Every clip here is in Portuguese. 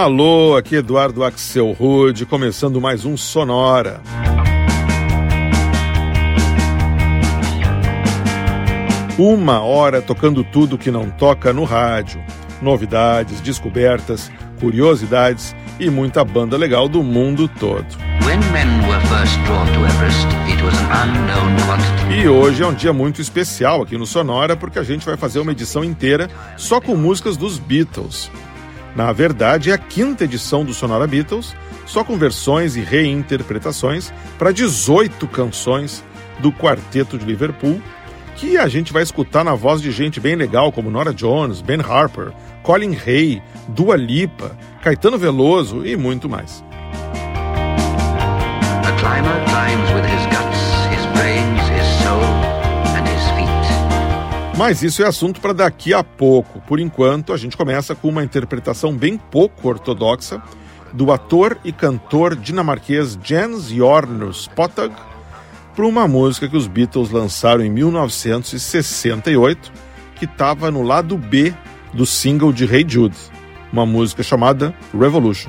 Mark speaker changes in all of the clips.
Speaker 1: Alô, aqui Eduardo Axel Rude, começando mais um Sonora. Uma hora tocando tudo que não toca no rádio. Novidades, descobertas, curiosidades e muita banda legal do mundo todo. e hoje é um dia muito especial aqui no Sonora porque a gente vai fazer uma edição inteira só com músicas dos Beatles. Na verdade, é a quinta edição do Sonora Beatles, só com versões e reinterpretações para 18 canções do Quarteto de Liverpool, que a gente vai escutar na voz de gente bem legal como Nora Jones, Ben Harper, Colin Hay, Dua Lipa, Caetano Veloso e muito mais. Mas isso é assunto para daqui a pouco. Por enquanto, a gente começa com uma interpretação bem pouco ortodoxa do ator e cantor dinamarquês Jens Jornus Potag para uma música que os Beatles lançaram em 1968, que estava no lado B do single de Hey Jude, uma música chamada Revolution.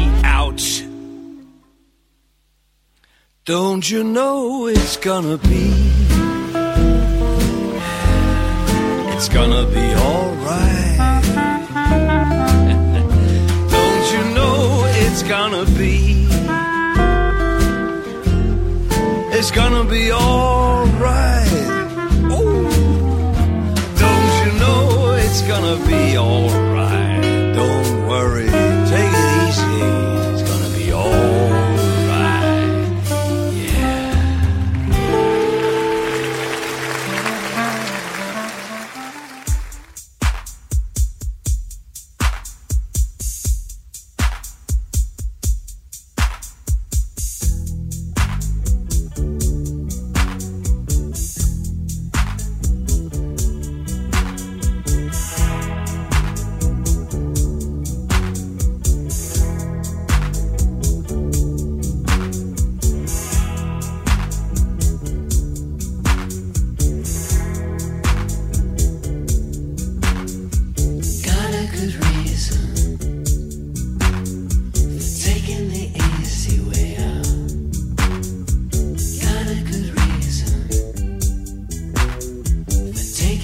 Speaker 2: Don't you know it's gonna be? It's gonna be alright. Don't you know it's gonna be? It's gonna be alright.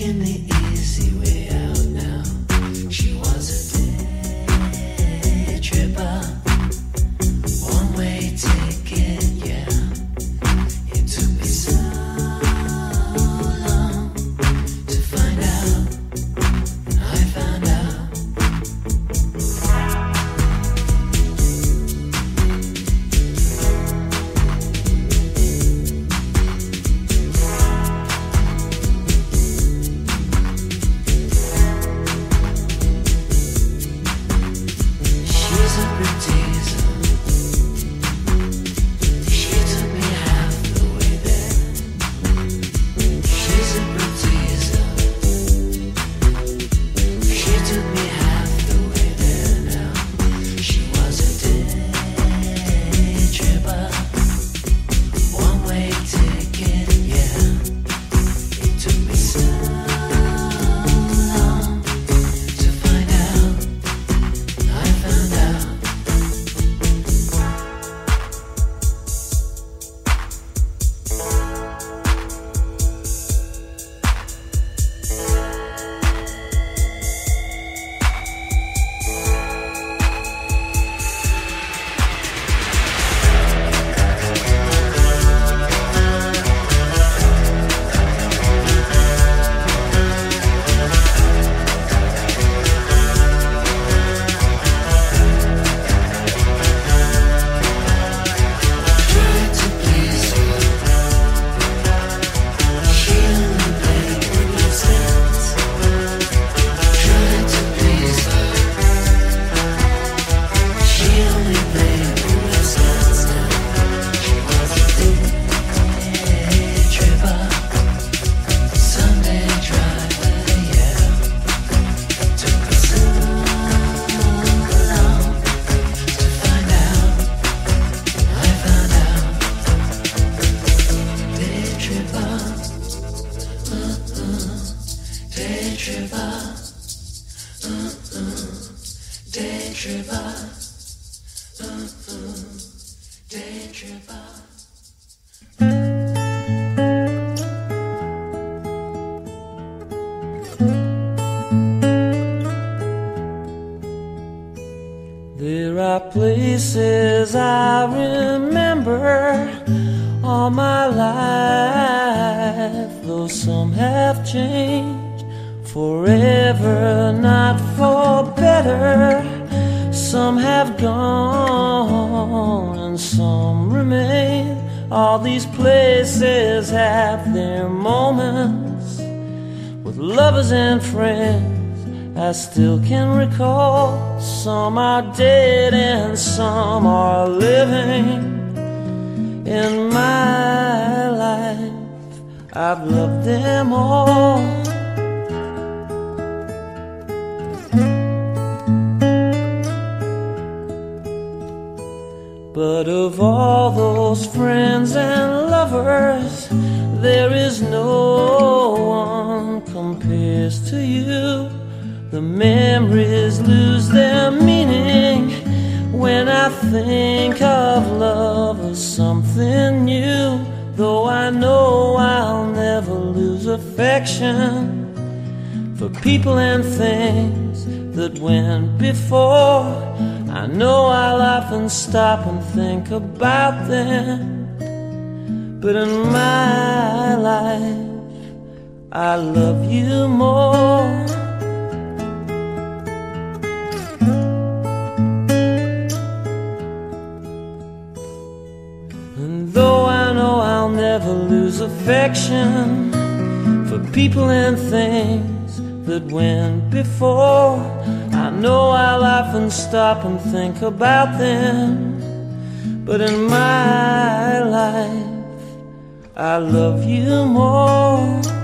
Speaker 3: in the still can I think of love as something new. Though I know I'll never lose affection for people and things that went before. I know I'll often stop and think about them. But in my life, I love you more. Affection for people and things that went before. I know I'll often stop and think about them, but in my life, I love you more.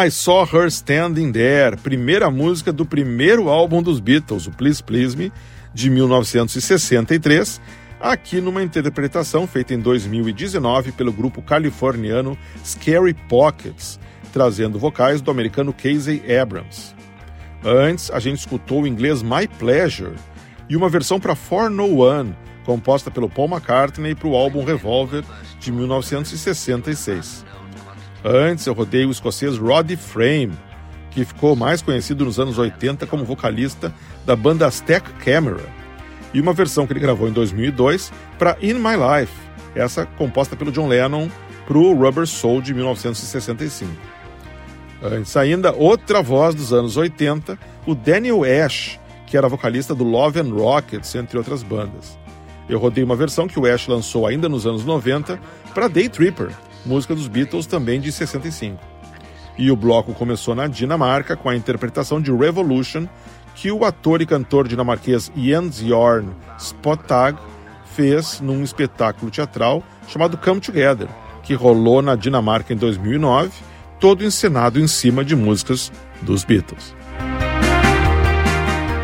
Speaker 1: I Saw Her Standing There, primeira música do primeiro álbum dos Beatles, o Please Please Me, de 1963, aqui numa interpretação feita em 2019 pelo grupo californiano Scary Pockets, trazendo vocais do americano Casey Abrams. Antes, a gente escutou o inglês My Pleasure e uma versão para For No One, composta pelo Paul McCartney para o álbum Revolver de 1966. Antes eu rodei o escocês Roddy Frame, que ficou mais conhecido nos anos 80 como vocalista da banda Aztec Camera, e uma versão que ele gravou em 2002 para In My Life, essa composta pelo John Lennon para o Rubber Soul de 1965. Antes ainda, outra voz dos anos 80, o Daniel Ash, que era vocalista do Love and Rockets, entre outras bandas. Eu rodei uma versão que o Ash lançou ainda nos anos 90 para Day Tripper, música dos Beatles também de 65. E o bloco começou na Dinamarca com a interpretação de Revolution, que o ator e cantor dinamarquês Jens Jorn Spottag fez num espetáculo teatral chamado Come Together, que rolou na Dinamarca em 2009, todo encenado em cima de músicas dos Beatles.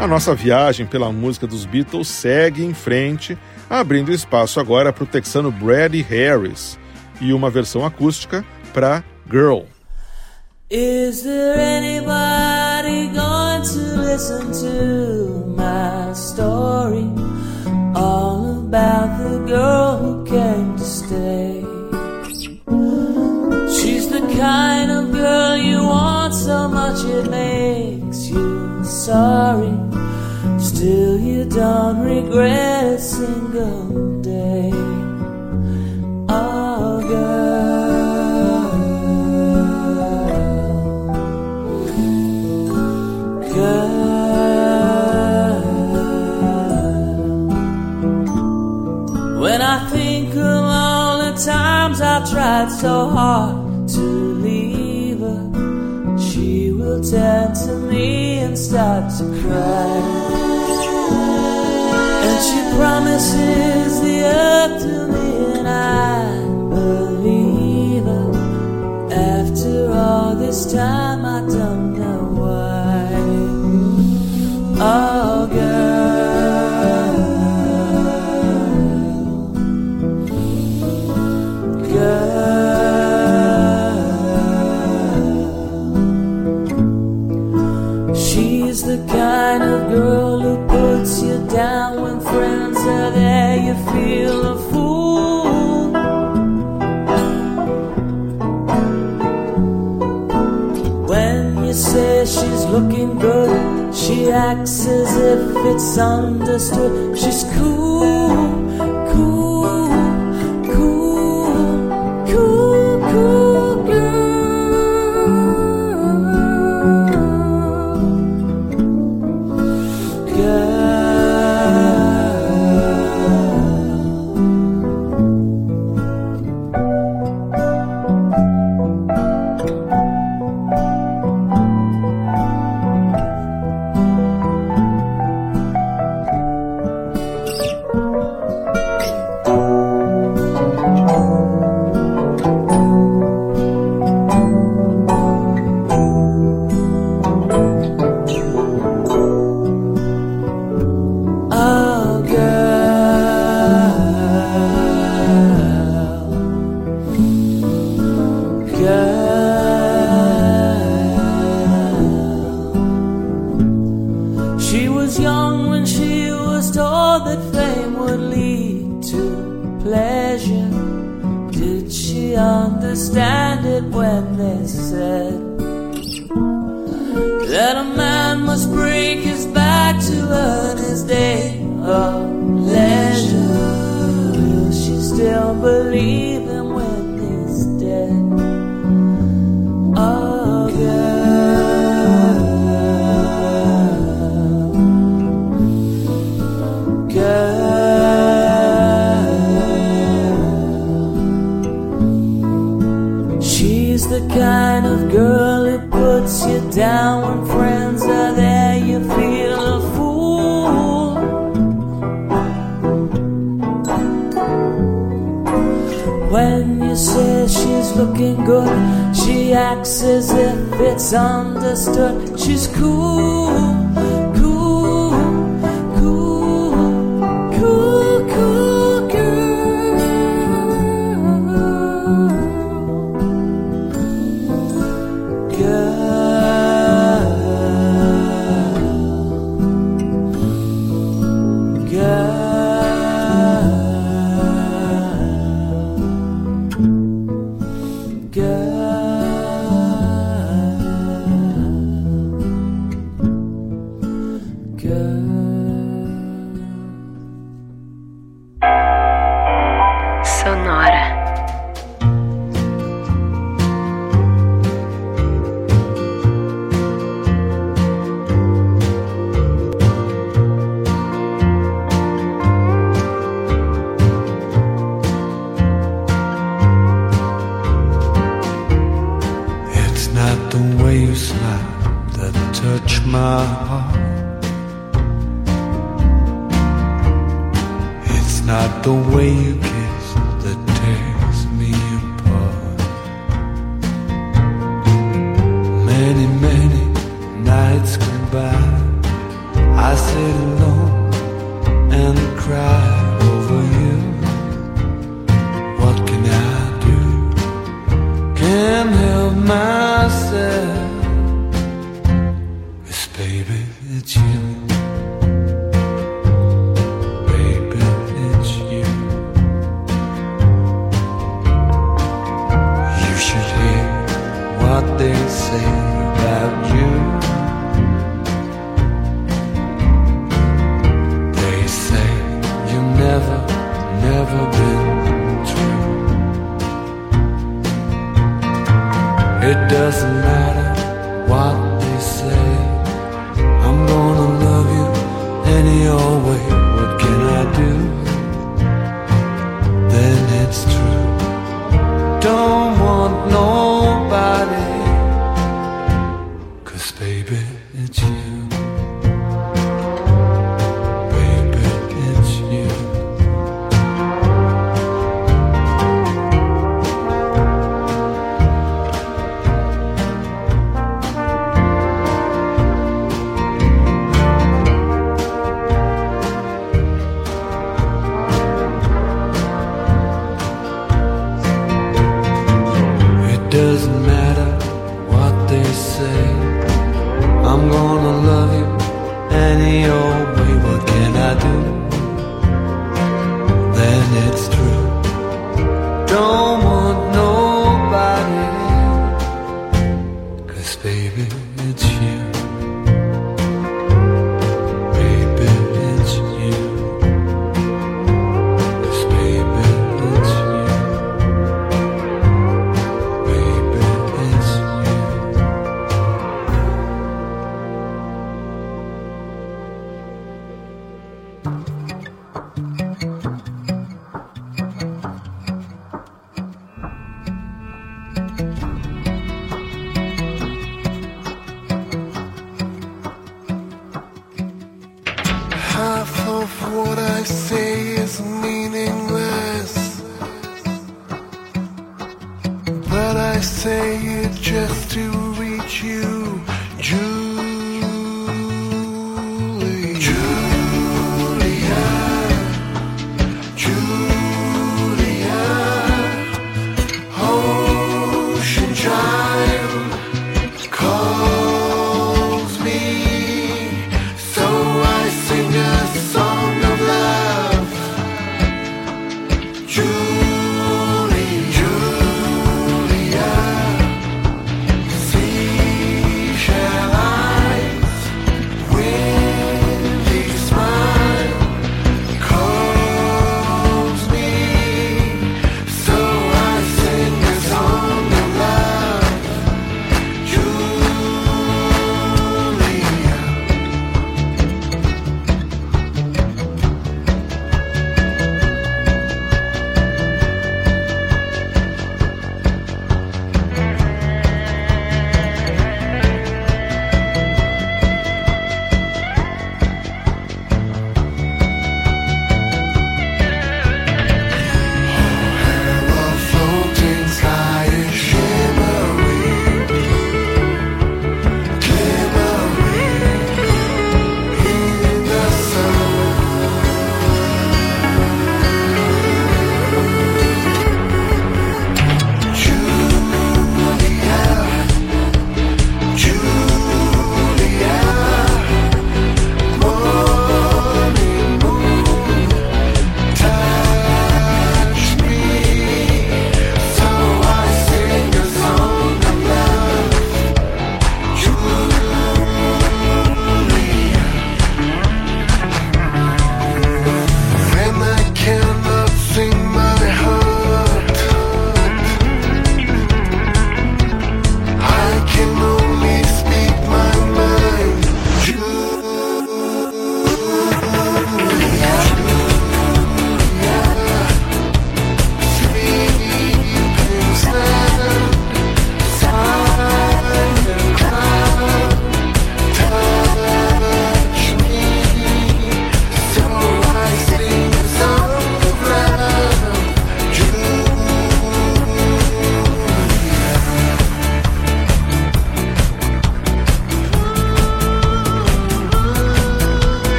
Speaker 1: A nossa viagem pela música dos Beatles segue em frente, abrindo espaço agora para o texano Brady Harris, e uma versão acústica para Girl. Is there anybody going to listen to my story? All about the girl who came to stay. She's the kind of girl you want so much it makes you sorry. Still, you don't regret a single day. So hard to leave her, she will turn to me and start to cry. And she promises the earth to me, and I believe her. After all this time, it's understood. She's cool, cool,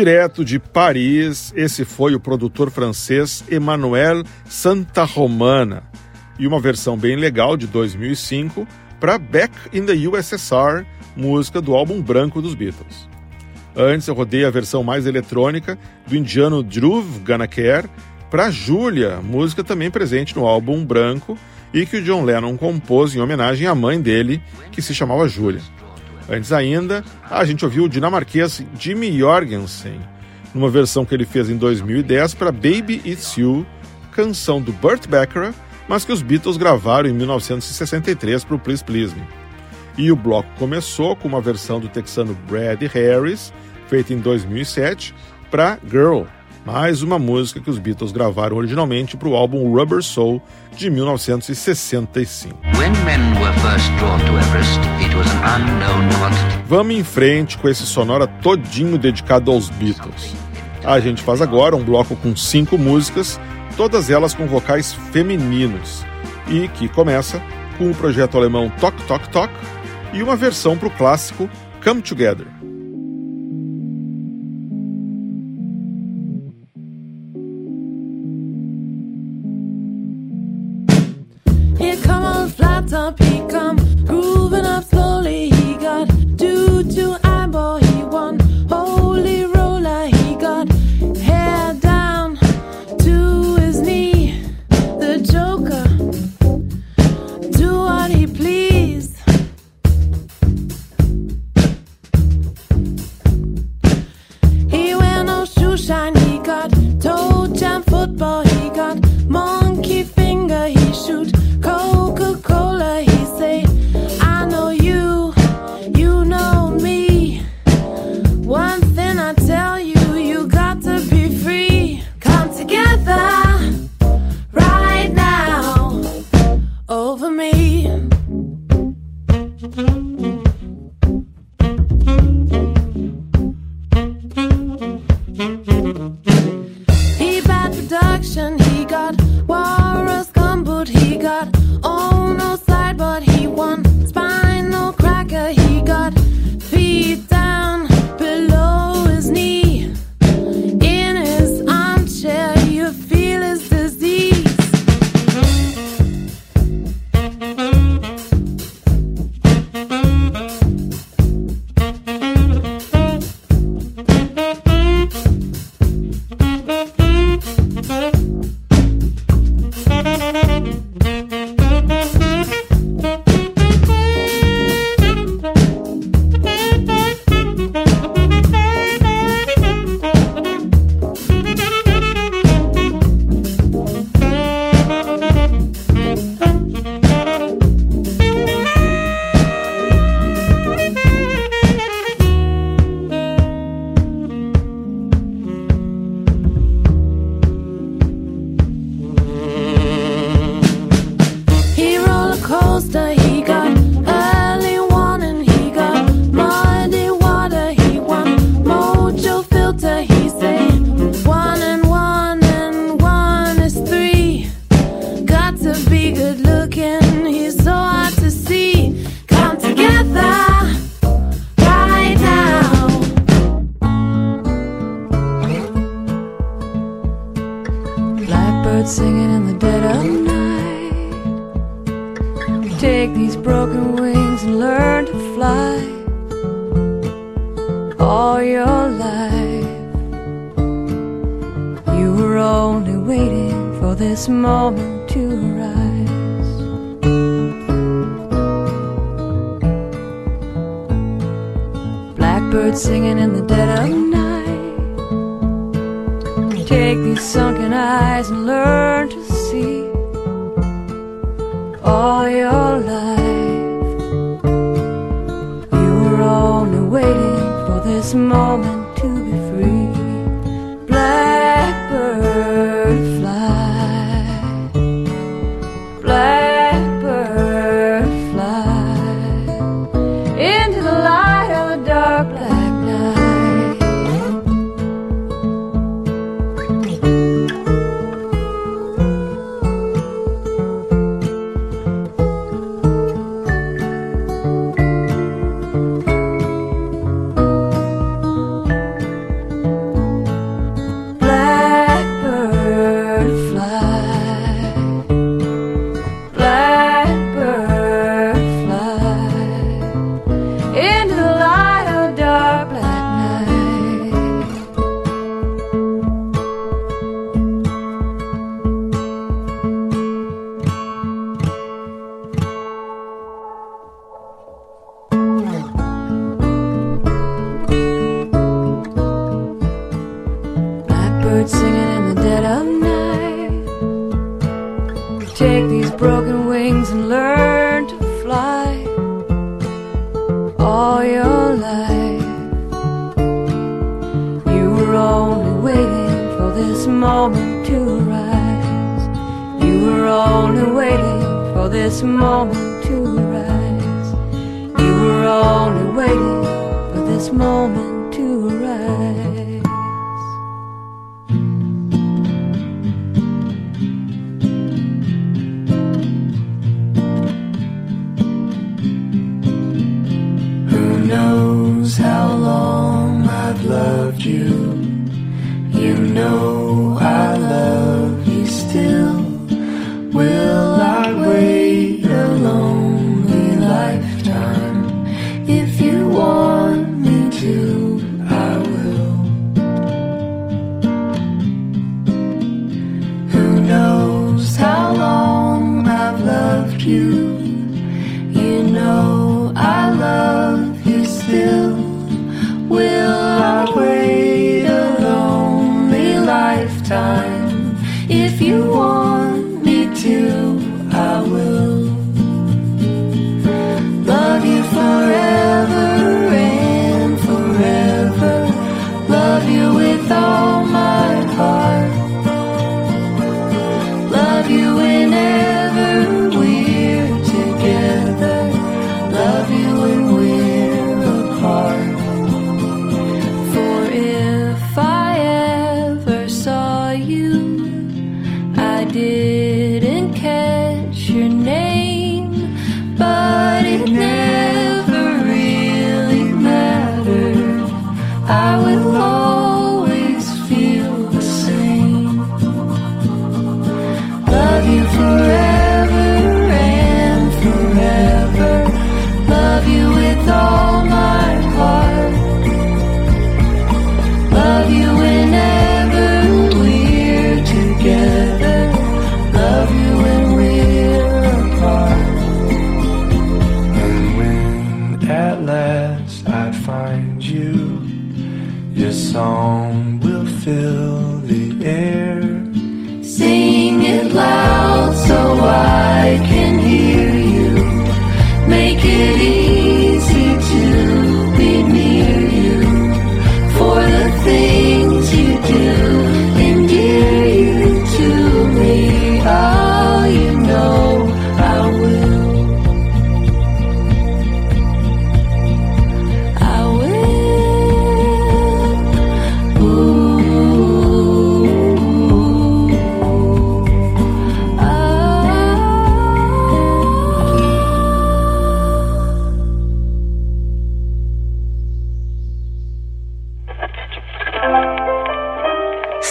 Speaker 1: Direto de Paris, esse foi o produtor francês Emmanuel Santa Romana e uma versão bem legal de 2005 para Back in the USSR, música do álbum branco dos Beatles. Antes eu rodei a versão mais eletrônica do indiano Dhruv Ganakher para Julia, música também presente no álbum branco e que o John Lennon compôs em homenagem à mãe dele, que se chamava Julia. Antes ainda, a gente ouviu o dinamarquês Jimmy Jorgensen, numa versão que ele fez em 2010 para Baby It's You, canção do Burt Bacharach, mas que os Beatles gravaram em 1963 para o Please Please Me. E o bloco começou com uma versão do texano Brad Harris, feita em 2007, para Girl, mais uma música que os Beatles gravaram originalmente para o álbum Rubber Soul de 1965. Vamos em frente com esse sonora todinho dedicado aos Beatles. A gente faz agora um bloco com cinco músicas, todas elas com vocais femininos, e que começa com o projeto alemão Talk Talk Talk e uma versão para o clássico Come Together.
Speaker 4: tant.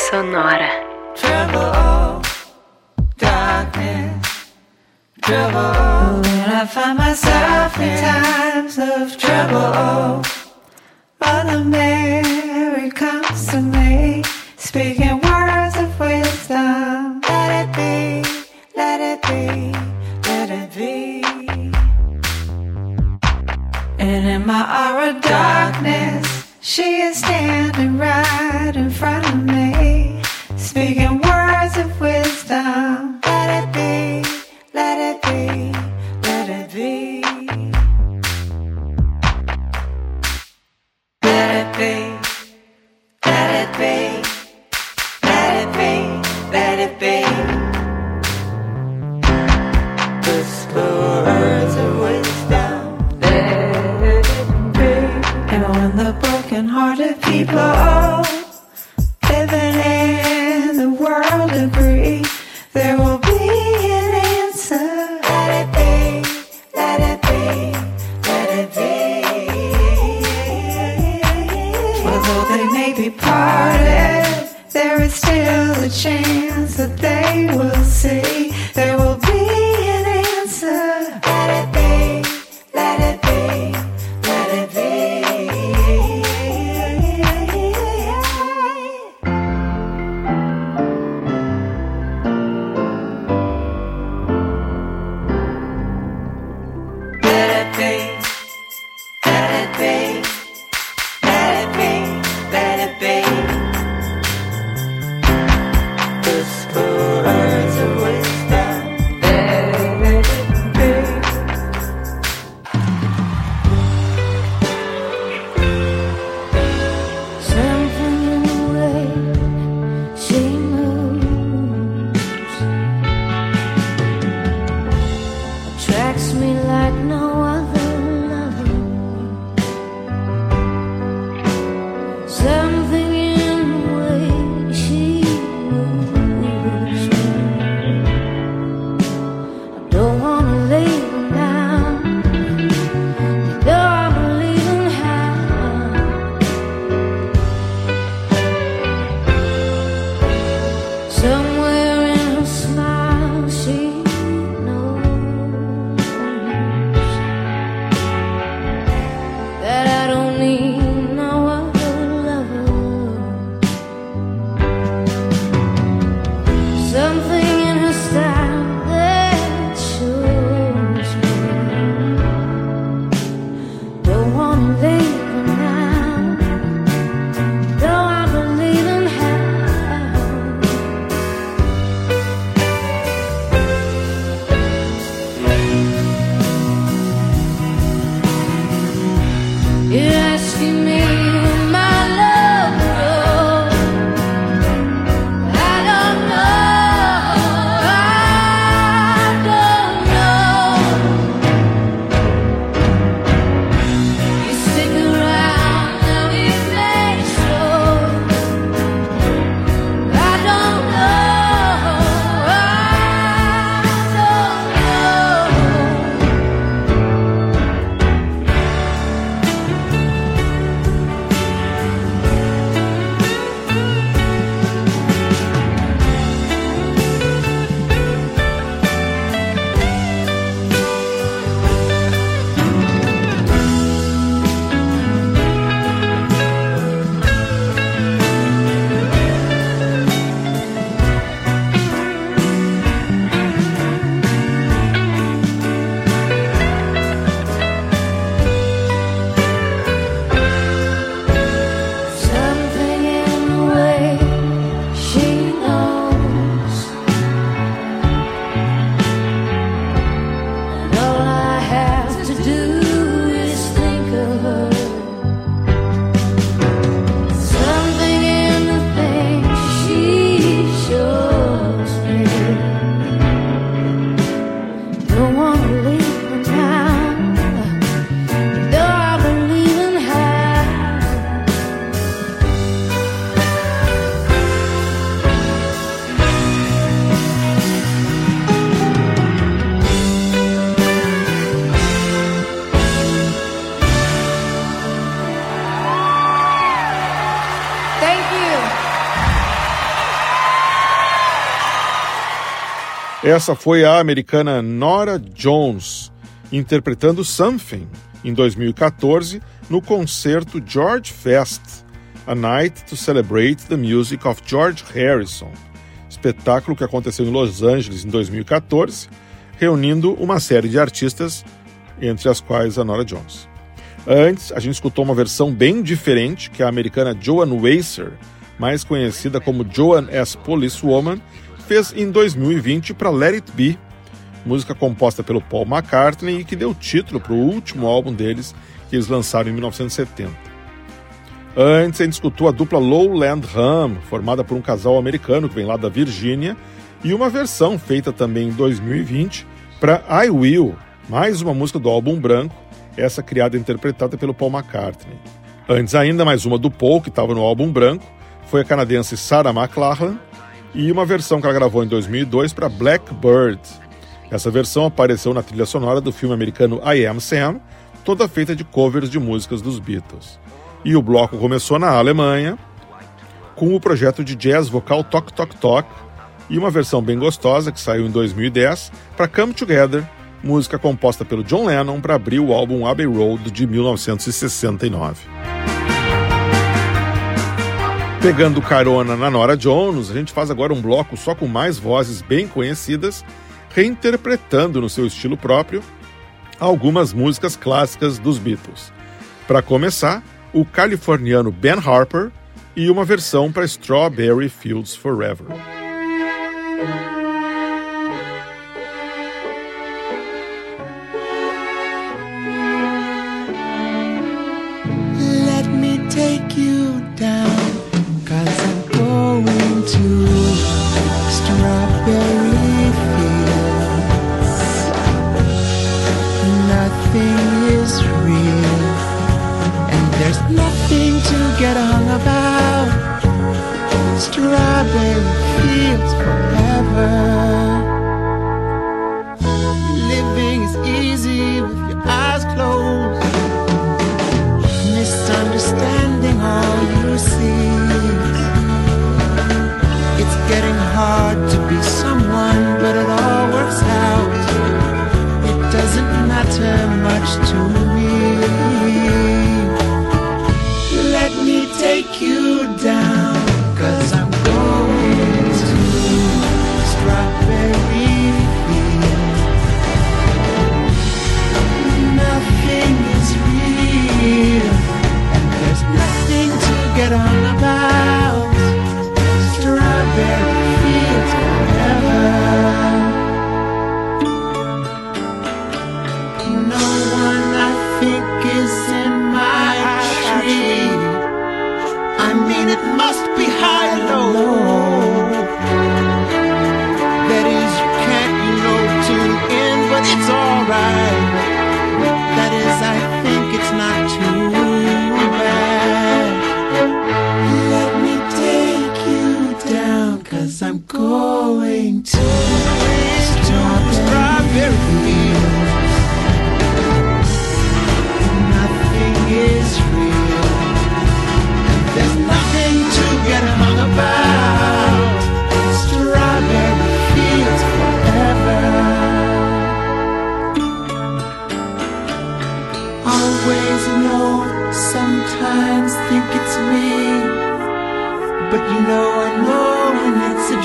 Speaker 4: sonora. Trouble, darkness, trouble. When I find
Speaker 5: myself in times of trouble, Mother Mary comes to me, speaking words of wisdom. Let it be, let it be, let it be. And in my hour of darkness, she is standing right in front of me. Let it be, let it be, let it be. Let it be, let it be, let it be, let it be. Whisper words of wisdom. Let it be. And when the broken-hearted people.
Speaker 4: Oh,
Speaker 1: Essa foi a americana Nora Jones interpretando Something em 2014 no concerto George Fest, A Night to Celebrate the Music of George Harrison, espetáculo que aconteceu em Los Angeles em 2014, reunindo uma série de artistas, entre as quais a Nora Jones. Antes, a gente escutou uma versão bem diferente, que é a americana Joan Wacer, mais conhecida como Joan as Policewoman, fez em 2020 para Let It Be, música composta pelo Paul McCartney e que deu título para o último álbum deles, que eles lançaram em 1970. Antes, gente escutou a dupla Lowland Hum, formada por um casal americano que vem lá da Virgínia, e uma versão feita também em 2020 para I Will, mais uma música do álbum branco, essa criada e interpretada pelo Paul McCartney. Antes ainda, mais uma do Paul, que estava no álbum branco, foi a canadense Sarah McLachlan, e uma versão que ela gravou em 2002 para Blackbird. Essa versão apareceu na trilha sonora do filme americano I Am Sam, toda feita de covers de músicas dos Beatles. E o bloco começou na Alemanha, com o projeto de jazz vocal Talk Talk Talk, e uma versão bem gostosa que saiu em 2010 para Come Together, música composta pelo John Lennon para abrir o álbum Abbey Road de 1969. Pegando carona na Nora Jones, a gente faz agora um bloco só com mais vozes bem conhecidas, reinterpretando no seu estilo próprio algumas músicas clássicas dos Beatles. Para começar, o californiano Ben Harper e uma versão para Strawberry Fields Forever.
Speaker 6: Nothing to get hung about. Strawberry fields forever. Living is easy with your eyes closed misunderstanding all you see. It's getting hard to be someone, but it all works out. It doesn't matter much to me. get out.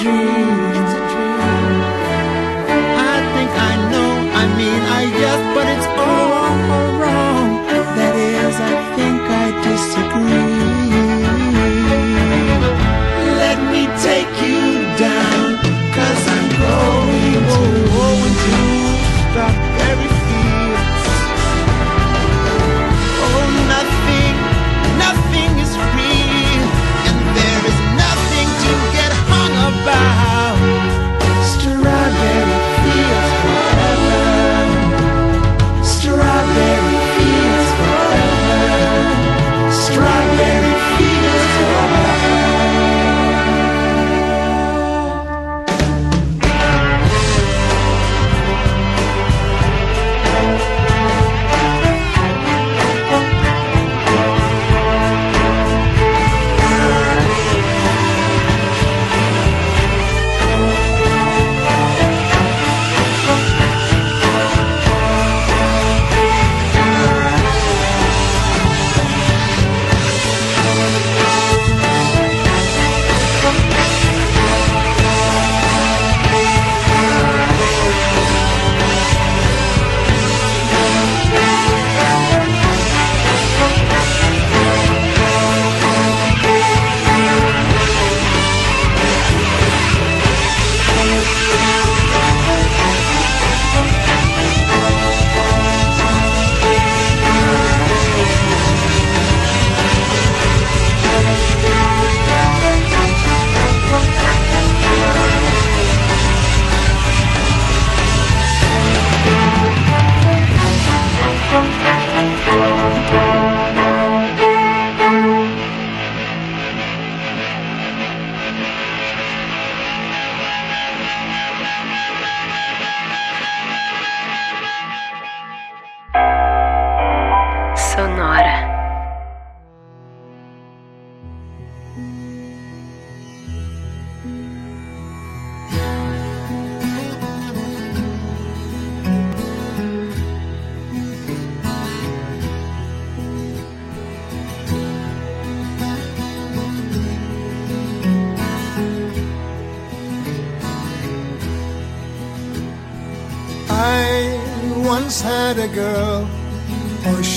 Speaker 6: Dream.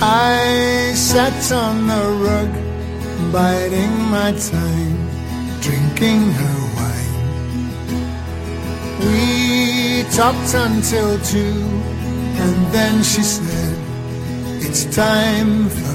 Speaker 2: I sat on the rug, biding my time, drinking her wine. We talked until two, and then she said, It's time for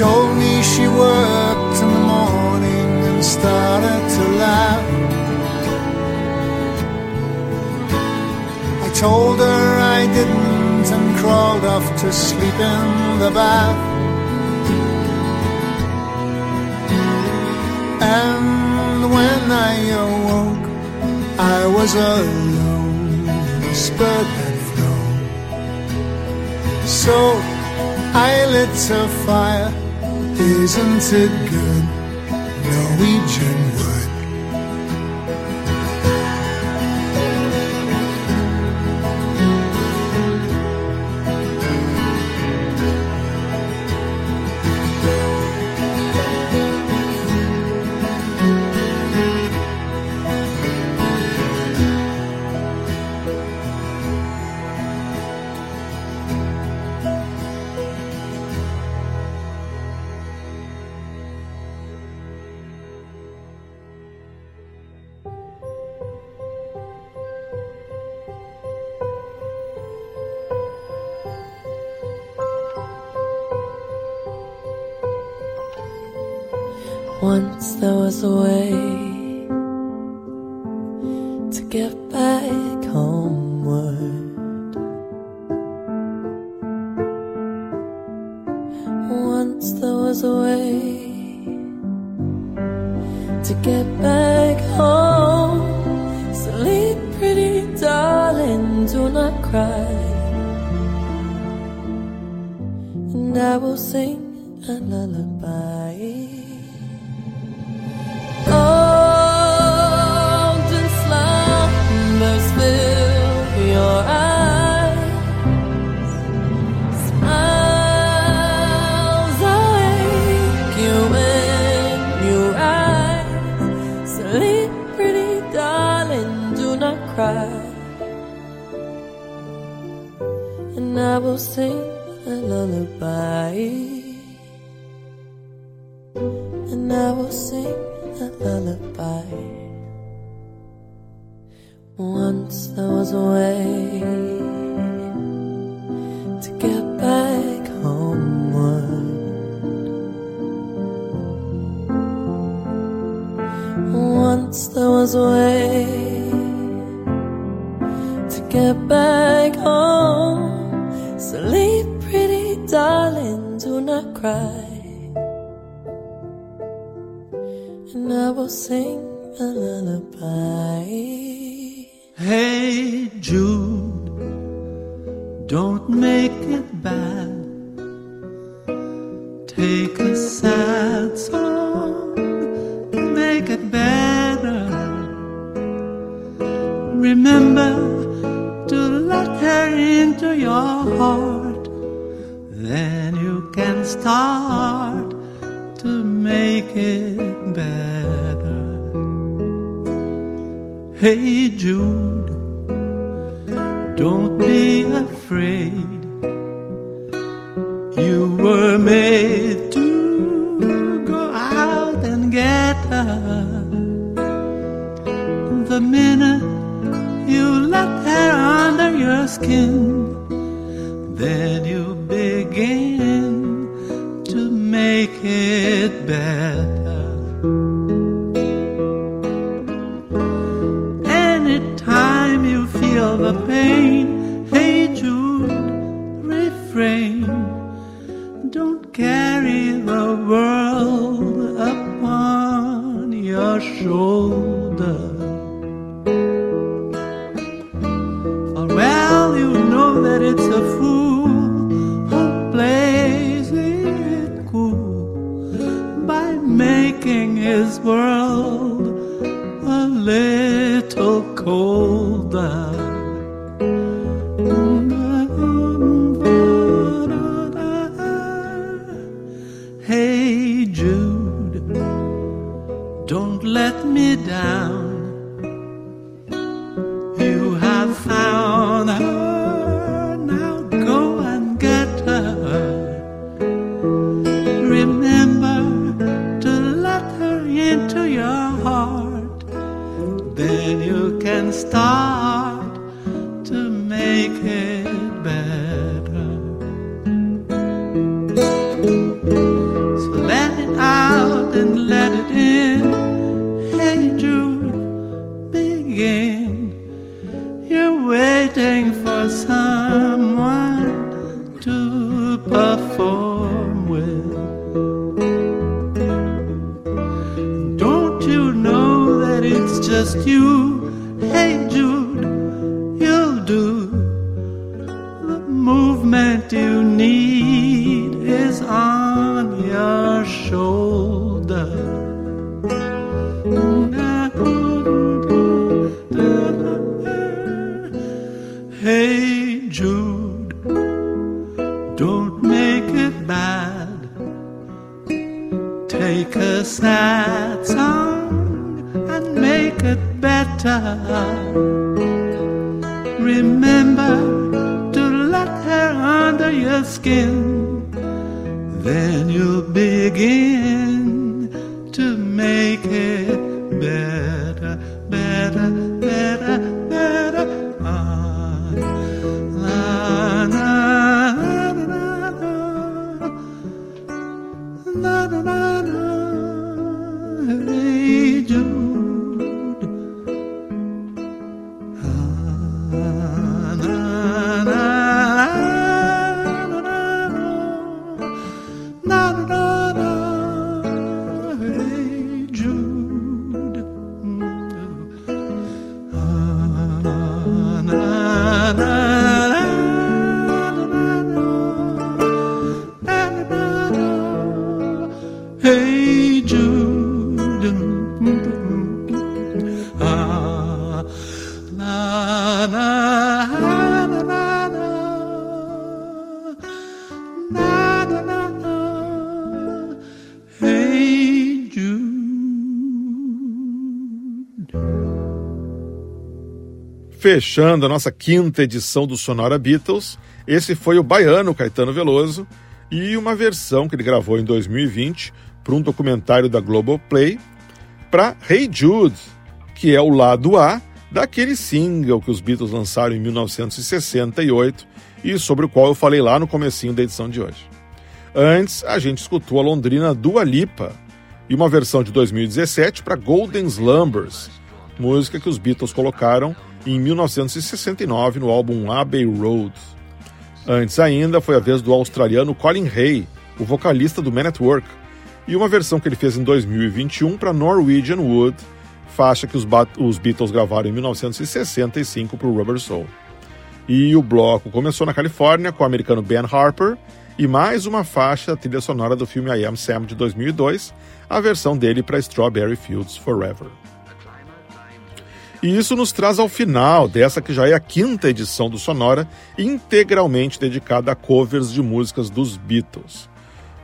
Speaker 2: told me she worked in the morning and started to laugh. I told her I didn't and crawled off to sleep in the bath. And when I awoke, I was alone. The spurt had flown. So I lit a fire. Isn't it good? Norwegian
Speaker 4: And I will sing a lullaby. Lullaby. And I will sing a lullaby. Once there was a way to get back homeward. Once there was a way to get back home. Darling, do not cry. And I will sing a lullaby.
Speaker 6: Hey Jude, don't make it bad. Take a sad song and make it better. Remember start to make it better. Hey Jude, don't be afraid. You were made to go out and get her. The minute you let her under your skin, then bed. Just you? Hey
Speaker 1: Fechando a nossa quinta edição do Sonora Beatles, esse foi o baiano Caetano Veloso e uma versão que ele gravou em 2020 para um documentário da Globoplay para Hey Jude, que é o lado A daquele single que os Beatles lançaram em 1968 e sobre o qual eu falei lá no comecinho da edição de hoje. Antes, a gente escutou a londrina Dua Lipa e uma versão de 2017 para Golden Slumbers, música que os Beatles colocaram em 1969 no álbum Abbey Road. Antes ainda foi a vez do australiano Colin Hay, o vocalista do Man at Work, e uma versão que ele fez em 2021 para Norwegian Wood, faixa que os, os, Beatles gravaram em 1965 para o Rubber Soul. E o bloco começou na Califórnia com o americano Ben Harper e mais uma faixa da trilha sonora do filme I Am Sam de 2002, a versão dele para Strawberry Fields Forever. E isso nos traz ao final dessa que já é a quinta edição do Sonora, integralmente dedicada a covers de músicas dos Beatles.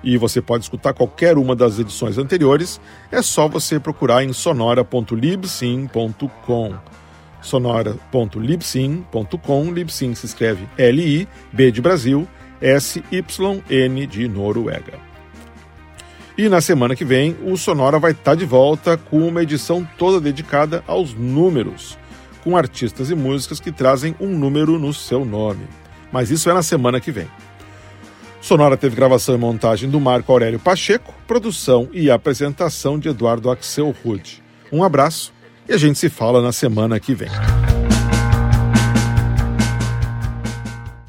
Speaker 1: E você pode escutar qualquer uma das edições anteriores, é só você procurar em sonora.libsyn.com. sonora.libsyn.com, Libsyn se escreve L-I, B de Brasil, S-Y-N de Noruega. E na semana que vem, o Sonora vai estar de volta com uma edição toda dedicada aos números, com artistas e músicas que trazem um número no seu nome. Mas isso é na semana que vem. Sonora teve gravação e montagem do Marco Aurélio Pacheco, produção e apresentação de Eduardo Axel Rude. Um abraço e a gente se fala na semana que vem.